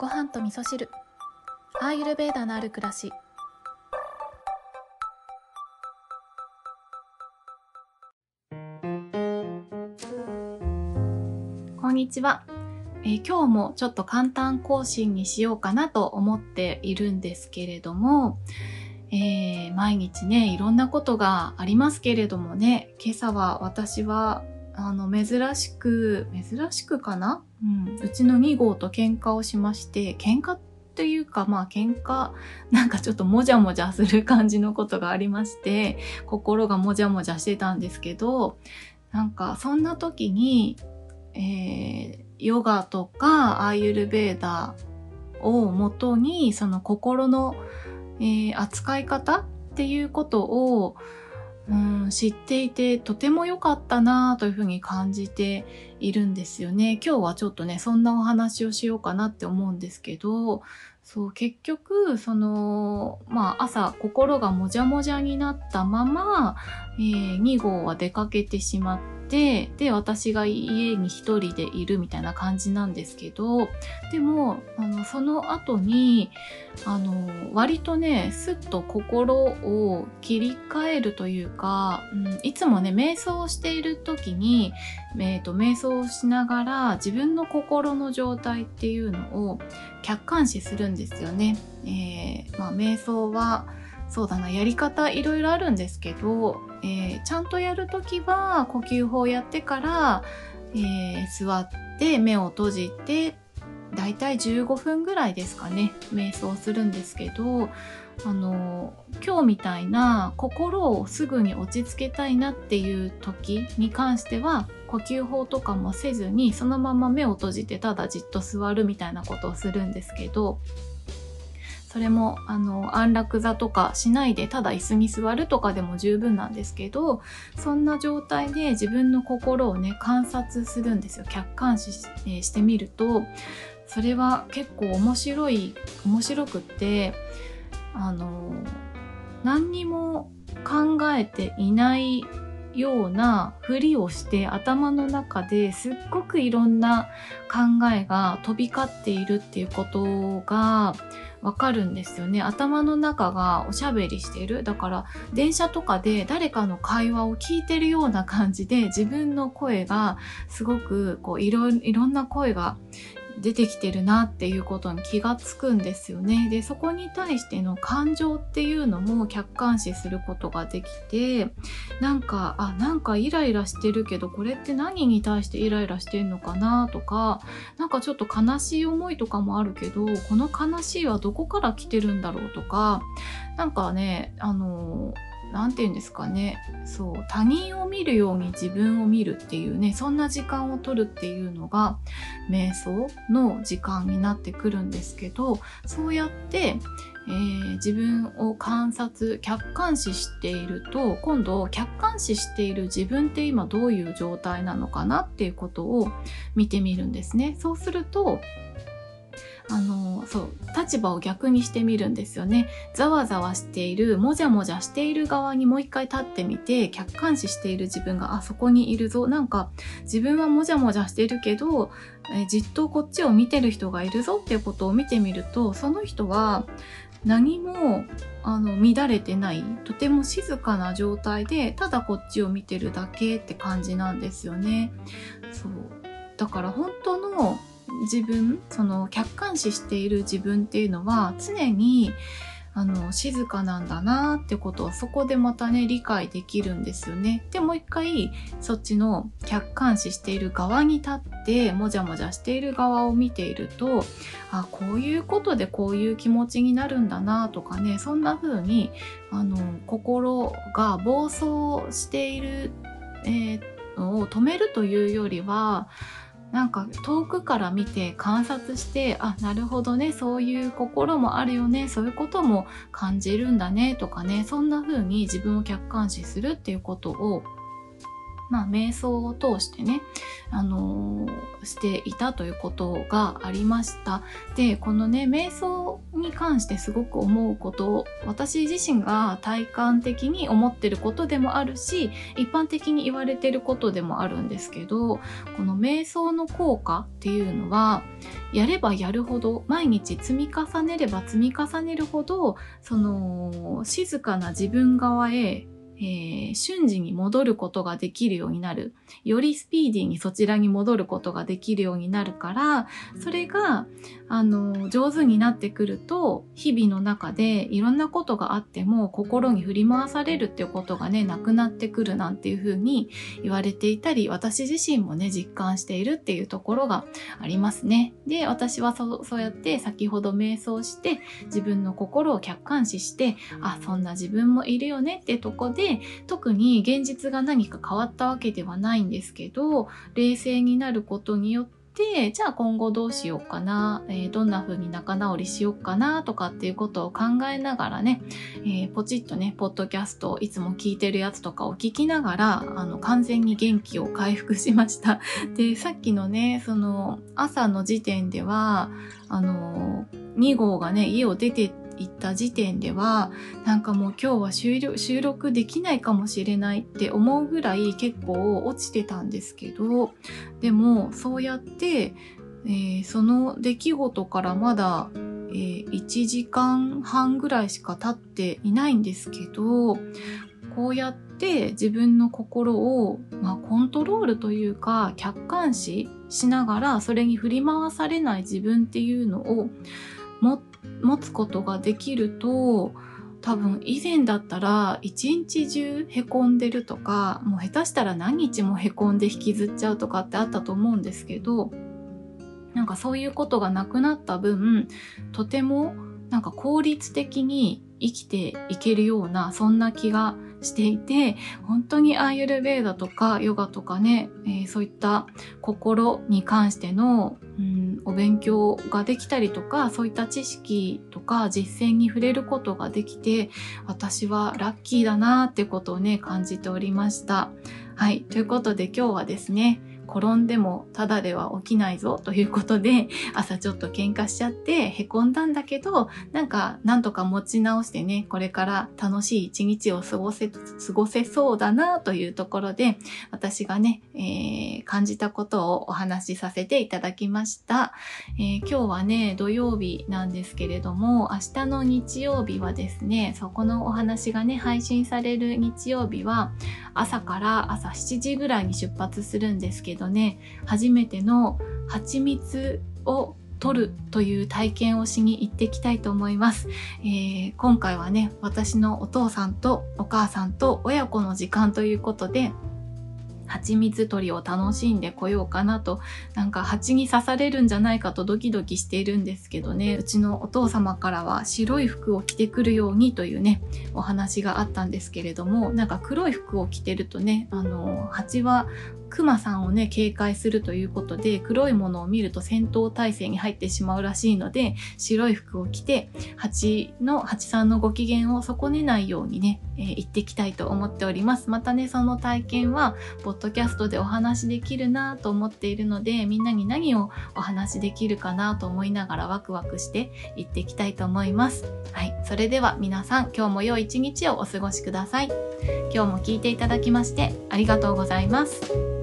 ご飯と味噌汁。アーユルベーダのある暮らし。こんにちは、えー今日もちょっと簡単更新にしようかなと思っているんですけれども、えー毎日ねいろんなことがありますけれどもね今朝は私はあの珍しく珍しくかな、うん、うちの2号と喧嘩をしまして喧嘩というかまあ喧嘩なんかちょっともじゃもじゃする感じのことがありまして心がもじゃもじゃしてたんですけどなんかそんな時に、えーヨガとかアーユルベーダーをもとにその心の、えー扱い方っていうことを、うん、知っていてとても良かったなというふうに感じているんですよね。今日はちょっとねそんなお話をしようかなって思うんですけどそう結局そのまあ朝心がもじゃもじゃになったまま、えー2号は出かけてしまってで私が家に一人でいるみたいな感じなんですけどでもあのその後にあの割とねすっと心を切り替えるというか、うん、いつもね瞑想をしている時に、えーと瞑想をしながら自分の心の状態っていうのを客観視するんですよね。えーまあ、瞑想はそうだなやり方いろいろあるんですけど、えーちゃんとやるときは呼吸法やってから、えー座って目を閉じてだいたい15分ぐらいですかね瞑想するんですけどあの今日みたいな心をすぐに落ち着けたいなっていう時に関しては呼吸法とかもせずにそのまま目を閉じてただじっと座るみたいなことをするんですけどそれもあの安楽座とかしないでただ椅子に座るとかでも十分なんですけどそんな状態で自分の心をね観察するんですよ。客観視し,、えしてみるとそれは結構面白い面白くってあの何にも考えていないようなふりをして頭の中ですっごくいろんな考えが飛び交っているっていうことがわかるんですよね。頭の中がおしゃべりしている。だから電車とかで誰かの会話を聞いてるような感じで自分の声がすごくこういろいろんな声が出てきてるなっていうことに気がつくんですよね。でそこに対しての感情っていうのも客観視することができてなんかあなんかイライラしてるけどこれって何に対してイライラしてんのかなとかなんかちょっと悲しい思いとかもあるけどこの悲しいはどこから来てるんだろうとかなんかねあのなんて言うんですかねそう他人を見るように自分を見るっていうねそんな時間を取るっていうのが瞑想の時間になってくるんですけどそうやって、えー自分を観察客観視していると今度客観視している自分って今どういう状態なのかなっていうことを見てみるんですね。そうするとあのそう立場を逆にしてみるんですよね。ざわざわしているもじゃもじゃしている側にもう一回立ってみて客観視している自分があそこにいるぞ。なんか自分はもじゃもじゃしてるけど、えじっとこっちを見てる人がいるぞっていうことを見てみるとその人は何もあの乱れてないとても静かな状態でただこっちを見てるだけって感じなんですよね。そう。だから本当の自分その客観視している自分っていうのは常にあの静かなんだなってことをそこでまたね理解できるんですよね。でもう一回そっちの客観視している側に立ってもじゃもじゃしている側を見ているとあこういうことでこういう気持ちになるんだなとかねそんな風にあの心が暴走している、えーのを止めるというよりはなんか遠くから見て観察してあなるほどねそういう心もあるよねそういうことも感じるんだねとかねそんな風に自分を客観視するっていうことをまあ、瞑想を通してね、あのー、していたということがありました。で、このね、瞑想に関してすごく思うこと私自身が体感的に思ってることでもあるし一般的に言われてることでもあるんですけどこの瞑想の効果っていうのはやればやるほど毎日積み重ねれば積み重ねるほどその静かな自分側へえー、瞬時に戻ることができるようになる。よりスピーディーにそちらに戻ることができるようになるから、それが、あの、上手になってくると、日々の中でいろんなことがあっても心に振り回されるっていうことがね、なくなってくるなんていうふうに言われていたり、私自身もね、実感しているっていうところがありますね。で、私はそそうやって先ほど瞑想して、自分の心を客観視して、あ、そんな自分もいるよねってとこで、特に現実が何か変わったわけではないんですけど、冷静になることによってで、じゃあ今後どうしようかな、えー、どんな風に仲直りしようかなとかっていうことを考えながらね、えー、ポチッとね、ポッドキャストいつも聞いてるやつとかを聞きながら、あの、完全に元気を回復しました。で、さっきのね、その、朝の時点では、あの、2号がね、家を出て行った時点ではなんかもう今日は収録できないかもしれないって思うぐらい結構落ちてたんですけどでもそうやって、えー、その出来事からまだ、えー、1時間半ぐらいしか経っていないんですけどこうやって自分の心を、まあ、コントロールというか客観視しながらそれに振り回されない自分っていうのを持っ持つことができると多分以前だったら一日中へこんでるとかもう下手したら何日もへこんで引きずっちゃうとかってあったと思うんですけどなんかそういうことがなくなった分とてもなんか効率的に生きていけるようなそんな気がしていて本当にアーユルベーダとかヨガとかね、えー、そういった心に関しての、うん、お勉強ができたりとかそういった知識とか実践に触れることができて私はラッキーだなーってことをね感じておりました。はい。ということで今日はですね、転んでもただでは起きないぞということで 朝ちょっと喧嘩しちゃってへこんだんだけどなんかなんとか持ち直してねこれから楽しい一日を過ごせ過ごせそうだなというところで私がね、えー、感じたことをお話しさせていただきました、えー、今日はね土曜日なんですけれども明日の日曜日はですねそこのお話がね配信される日曜日は朝から朝7時ぐらいに出発するんですけどね。初めての蜂蜜を取るという体験をしに行ってきたいと思います、えー、今回はね私のお父さんとお母さんと親子の時間ということで蜂蜜取りを楽しんでこようかなと、なんか蜂に刺されるんじゃないかとドキドキしているんですけどね、うちのお父様からは白い服を着てくるようにというね、お話があったんですけれども、なんか黒い服を着てるとね、あの、蜂はクマさんをね、警戒するということで、黒いものを見ると戦闘態勢に入ってしまうらしいので、白い服を着て、蜂の、蜂さんのご機嫌を損ねないようにね、えー、行ってきたいと思っております。またね、その体験は、ポッドキャストでお話しできるなと思っているので、みんなに何をお話しできるかなと思いながらワクワクして行ってきたいと思います。はい。それでは皆さん、今日も良い一日をお過ごしください。今日も聞いていただきましてありがとうございます。